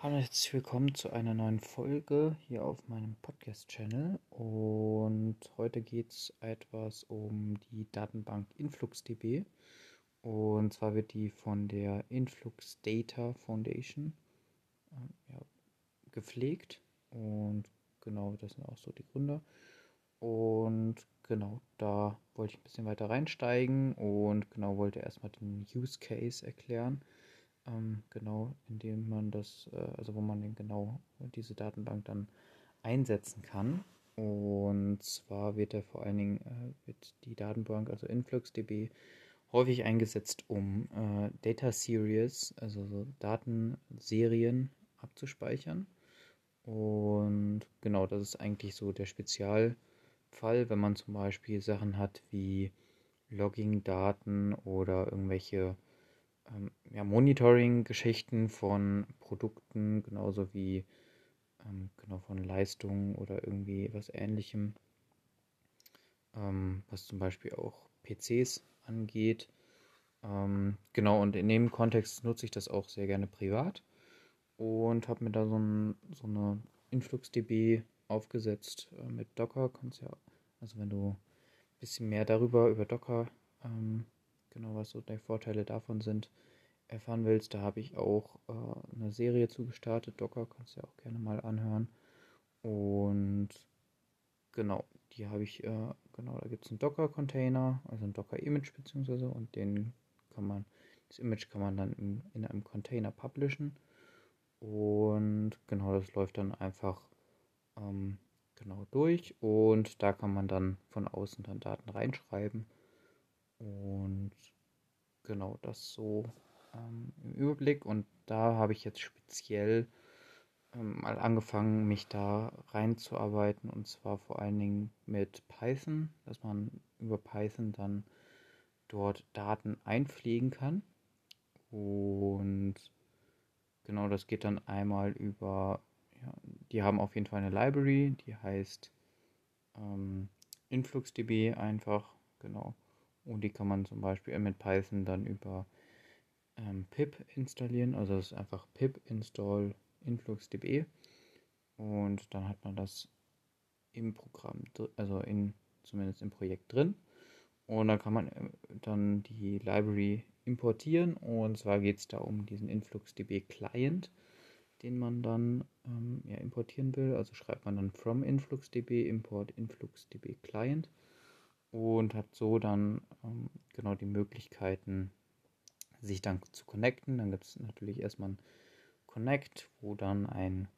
Hallo, herzlich willkommen zu einer neuen Folge hier auf meinem Podcast-Channel. Und heute geht es etwas um die Datenbank InfluxDB. Und zwar wird die von der Influx Data Foundation äh, ja, gepflegt. Und genau, das sind auch so die Gründer. Und genau, da wollte ich ein bisschen weiter reinsteigen und genau wollte erstmal den Use Case erklären ähm, genau, indem man das, äh, also wo man genau diese Datenbank dann einsetzen kann. Und zwar wird er vor allen Dingen äh, wird die Datenbank, also InfluxDB, häufig eingesetzt, um äh, Data Series, also so Datenserien abzuspeichern. Und genau, das ist eigentlich so der Spezialfall, wenn man zum Beispiel Sachen hat wie Logging-Daten oder irgendwelche ähm, ja, Monitoring-Geschichten von Produkten, genauso wie ähm, genau von Leistungen oder irgendwie was ähnlichem, ähm, was zum Beispiel auch PCs angeht. Ähm, genau, und in dem Kontext nutze ich das auch sehr gerne privat und habe mir da so, ein, so eine InfluxDB aufgesetzt äh, mit Docker. Kannst ja, also wenn du ein bisschen mehr darüber, über Docker ähm, genau was so die Vorteile davon sind, erfahren willst, da habe ich auch äh, eine Serie zugestartet. Docker kannst du ja auch gerne mal anhören. Und genau, die habe ich, äh, genau, da gibt es einen Docker-Container, also ein Docker-Image beziehungsweise und den kann man, das Image kann man dann in, in einem Container publishen. Und genau, das läuft dann einfach ähm, genau durch und da kann man dann von außen dann Daten reinschreiben und genau das so ähm, im Überblick. Und da habe ich jetzt speziell ähm, mal angefangen, mich da reinzuarbeiten und zwar vor allen Dingen mit Python, dass man über Python dann dort Daten einpflegen kann. Und genau das geht dann einmal über, ja, die haben auf jeden Fall eine Library, die heißt ähm, InfluxDB einfach, genau. Und die kann man zum Beispiel mit Python dann über ähm, pip installieren. Also das ist einfach pip install influxdb. Und dann hat man das im Programm, also in, zumindest im Projekt drin. Und dann kann man äh, dann die Library importieren. Und zwar geht es da um diesen InfluxDB Client, den man dann ähm, ja, importieren will. Also schreibt man dann from InfluxDB import InfluxDB Client und hat so dann ähm, genau die Möglichkeiten, sich dann zu connecten. Dann gibt es natürlich erstmal ein Connect, wo dann ein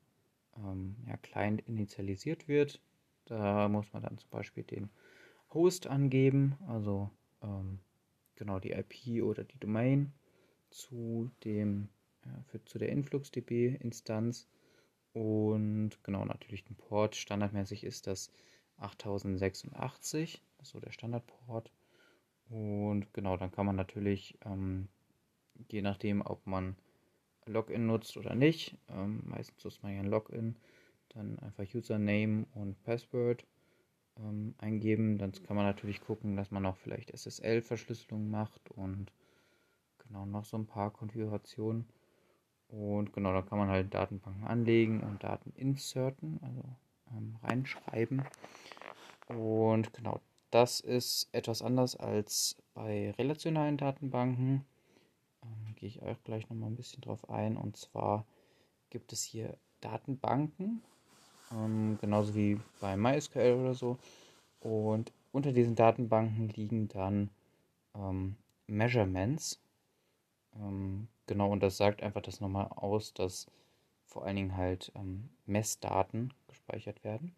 ähm, ja, Client initialisiert wird. Da muss man dann zum Beispiel den Host angeben, also ähm, genau die IP oder die Domain zu dem ja, für, zu der InfluxDB-Instanz und genau natürlich den Port. Standardmäßig ist das 8086, das ist so der Standardport. Und genau, dann kann man natürlich, ähm, je nachdem, ob man Login nutzt oder nicht, ähm, meistens nutzt man ja ein Login, dann einfach Username und Password ähm, eingeben. Dann kann man natürlich gucken, dass man auch vielleicht SSL-Verschlüsselung macht und genau noch so ein paar Konfigurationen. Und genau, da kann man halt Datenbanken anlegen und Daten inserten, also ähm, reinschreiben. Und genau, das ist etwas anders als bei relationalen Datenbanken. Ähm, gehe ich auch gleich nochmal ein bisschen drauf ein. Und zwar gibt es hier Datenbanken, ähm, genauso wie bei MySQL oder so. Und unter diesen Datenbanken liegen dann ähm, Measurements. Ähm, genau, und das sagt einfach das nochmal aus, dass vor allen Dingen halt ähm, Messdaten gespeichert werden.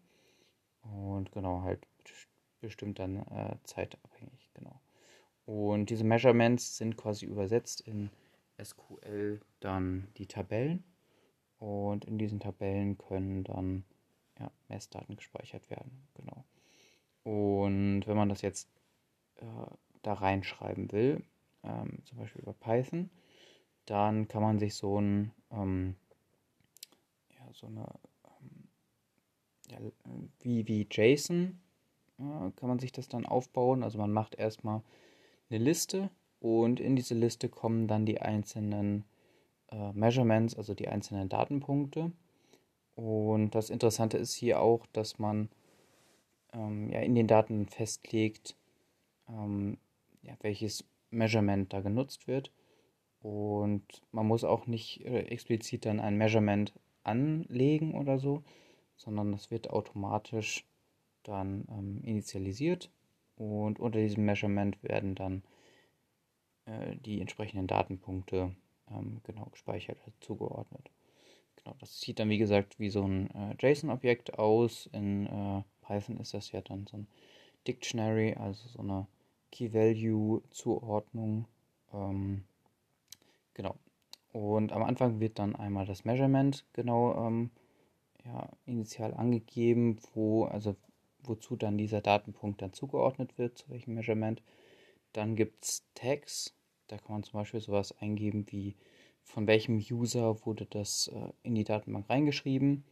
Und genau, halt bestimmt dann äh, zeitabhängig, genau. Und diese Measurements sind quasi übersetzt in SQL dann die Tabellen. Und in diesen Tabellen können dann ja, Messdaten gespeichert werden, genau. Und wenn man das jetzt äh, da reinschreiben will, ähm, zum Beispiel über Python, dann kann man sich so ein ähm, ja, so eine ähm, ja, wie, wie JSON kann man sich das dann aufbauen. Also man macht erstmal eine Liste und in diese Liste kommen dann die einzelnen äh, Measurements, also die einzelnen Datenpunkte. Und das Interessante ist hier auch, dass man ähm, ja, in den Daten festlegt, ähm, ja, welches Measurement da genutzt wird. Und man muss auch nicht äh, explizit dann ein Measurement anlegen oder so, sondern das wird automatisch dann ähm, initialisiert und unter diesem Measurement werden dann äh, die entsprechenden Datenpunkte ähm, genau gespeichert, zugeordnet. Genau, das sieht dann wie gesagt wie so ein äh, JSON-Objekt aus. In äh, Python ist das ja dann so ein Dictionary, also so eine Key-Value-Zuordnung. Ähm, genau. Und am Anfang wird dann einmal das Measurement genau ähm, ja, initial angegeben, wo, also wozu dann dieser Datenpunkt dann zugeordnet wird, zu welchem Measurement. Dann gibt es Tags, da kann man zum Beispiel sowas eingeben wie von welchem User wurde das äh, in die Datenbank reingeschrieben.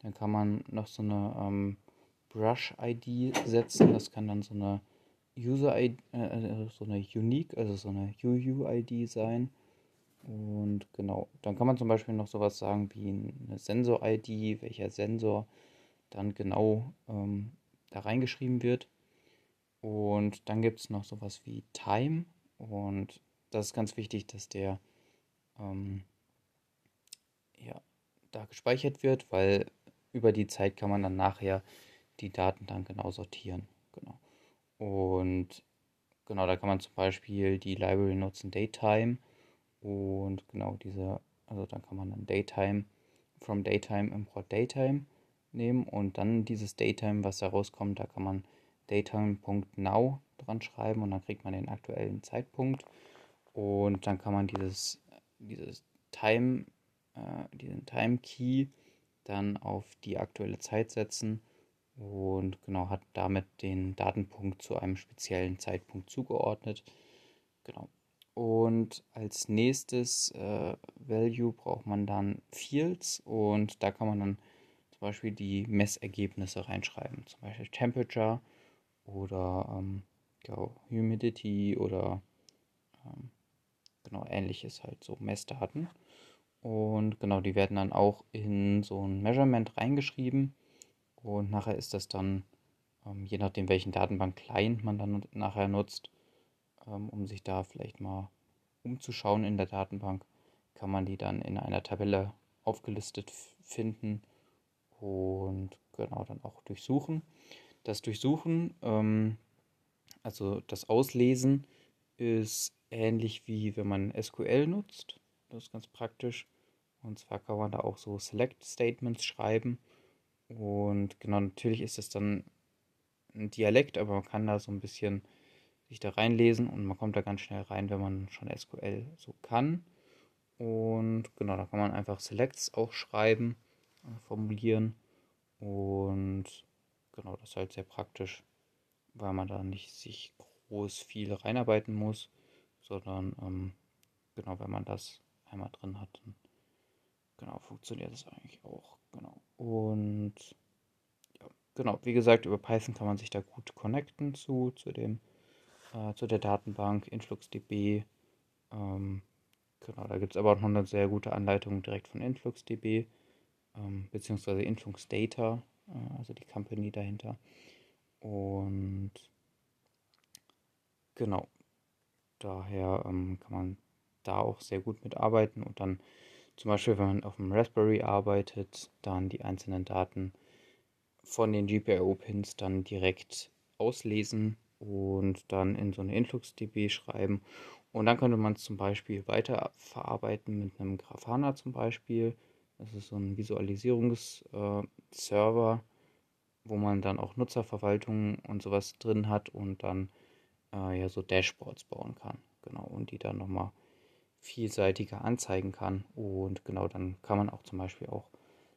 Dann kann man noch so eine ähm, Brush-ID setzen, das kann dann so eine User-ID, äh, so eine Unique, also so eine UU-ID sein. Und genau, dann kann man zum Beispiel noch sowas sagen wie eine Sensor-ID, welcher Sensor dann genau ähm, da reingeschrieben wird. Und dann gibt es noch sowas wie Time. Und das ist ganz wichtig, dass der ähm, ja, da gespeichert wird, weil über die Zeit kann man dann nachher die Daten dann genau sortieren. Genau. Und genau, da kann man zum Beispiel die Library nutzen, Daytime. Und genau diese, also dann kann man dann Daytime, from Daytime import Daytime nehmen und dann dieses Daytime, was da rauskommt, da kann man Daytime.now dran schreiben und dann kriegt man den aktuellen Zeitpunkt. Und dann kann man dieses, dieses Time, äh, diesen Time Key dann auf die aktuelle Zeit setzen und genau hat damit den Datenpunkt zu einem speziellen Zeitpunkt zugeordnet. Genau. Und als nächstes äh, Value braucht man dann Fields und da kann man dann Beispiel die Messergebnisse reinschreiben. Zum Beispiel Temperature oder ähm, genau, Humidity oder ähm, genau ähnliches halt, so Messdaten. Und genau, die werden dann auch in so ein Measurement reingeschrieben. Und nachher ist das dann, ähm, je nachdem welchen Datenbank-Client man dann nachher nutzt, ähm, um sich da vielleicht mal umzuschauen in der Datenbank, kann man die dann in einer Tabelle aufgelistet finden und genau dann auch durchsuchen. Das Durchsuchen, ähm, also das Auslesen, ist ähnlich wie wenn man SQL nutzt. Das ist ganz praktisch. Und zwar kann man da auch so Select Statements schreiben. Und genau, natürlich ist es dann ein Dialekt, aber man kann da so ein bisschen sich da reinlesen und man kommt da ganz schnell rein, wenn man schon SQL so kann. Und genau, da kann man einfach Selects auch schreiben, formulieren. Und genau, das ist halt sehr praktisch, weil man da nicht sich groß viel reinarbeiten muss, sondern ähm, genau, wenn man das einmal drin hat, dann genau, funktioniert das eigentlich auch. Genau. Und ja, genau, wie gesagt, über Python kann man sich da gut connecten zu, zu dem äh, zu der Datenbank InfluxDB. Ähm, genau, da gibt es aber auch noch eine sehr gute Anleitung direkt von InfluxDB, ähm, beziehungsweise InfluxData, äh, also die Company dahinter. Und genau, daher ähm, kann man da auch sehr gut mitarbeiten und dann zum Beispiel, wenn man auf dem Raspberry arbeitet, dann die einzelnen Daten von den GPIO-Pins dann direkt auslesen und dann in so eine InfluxDB schreiben. Und dann könnte man es zum Beispiel weiterverarbeiten mit einem Grafana zum Beispiel. Das ist so ein Visualisierungsserver, äh, wo man dann auch Nutzerverwaltung und sowas drin hat und dann äh, ja so Dashboards bauen kann. Genau, und die dann nochmal vielseitiger anzeigen kann. Und genau, dann kann man auch zum Beispiel auch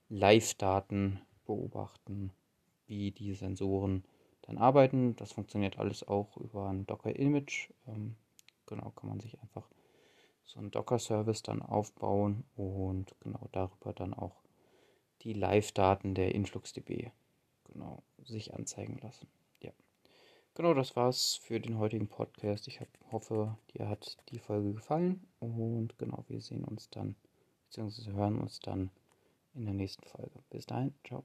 Live-Daten beobachten, wie die Sensoren dann arbeiten. Das funktioniert alles auch über ein Docker-Image. Ähm, genau, kann man sich einfach so einen Docker-Service dann aufbauen und genau darüber dann auch die Live-Daten der InfluxDB genau sich anzeigen lassen. Ja, genau, das war's für den heutigen Podcast. Ich hab, hoffe, dir hat die Folge gefallen und genau, wir sehen uns dann beziehungsweise hören uns dann in der nächsten Folge. Bis dahin, ciao.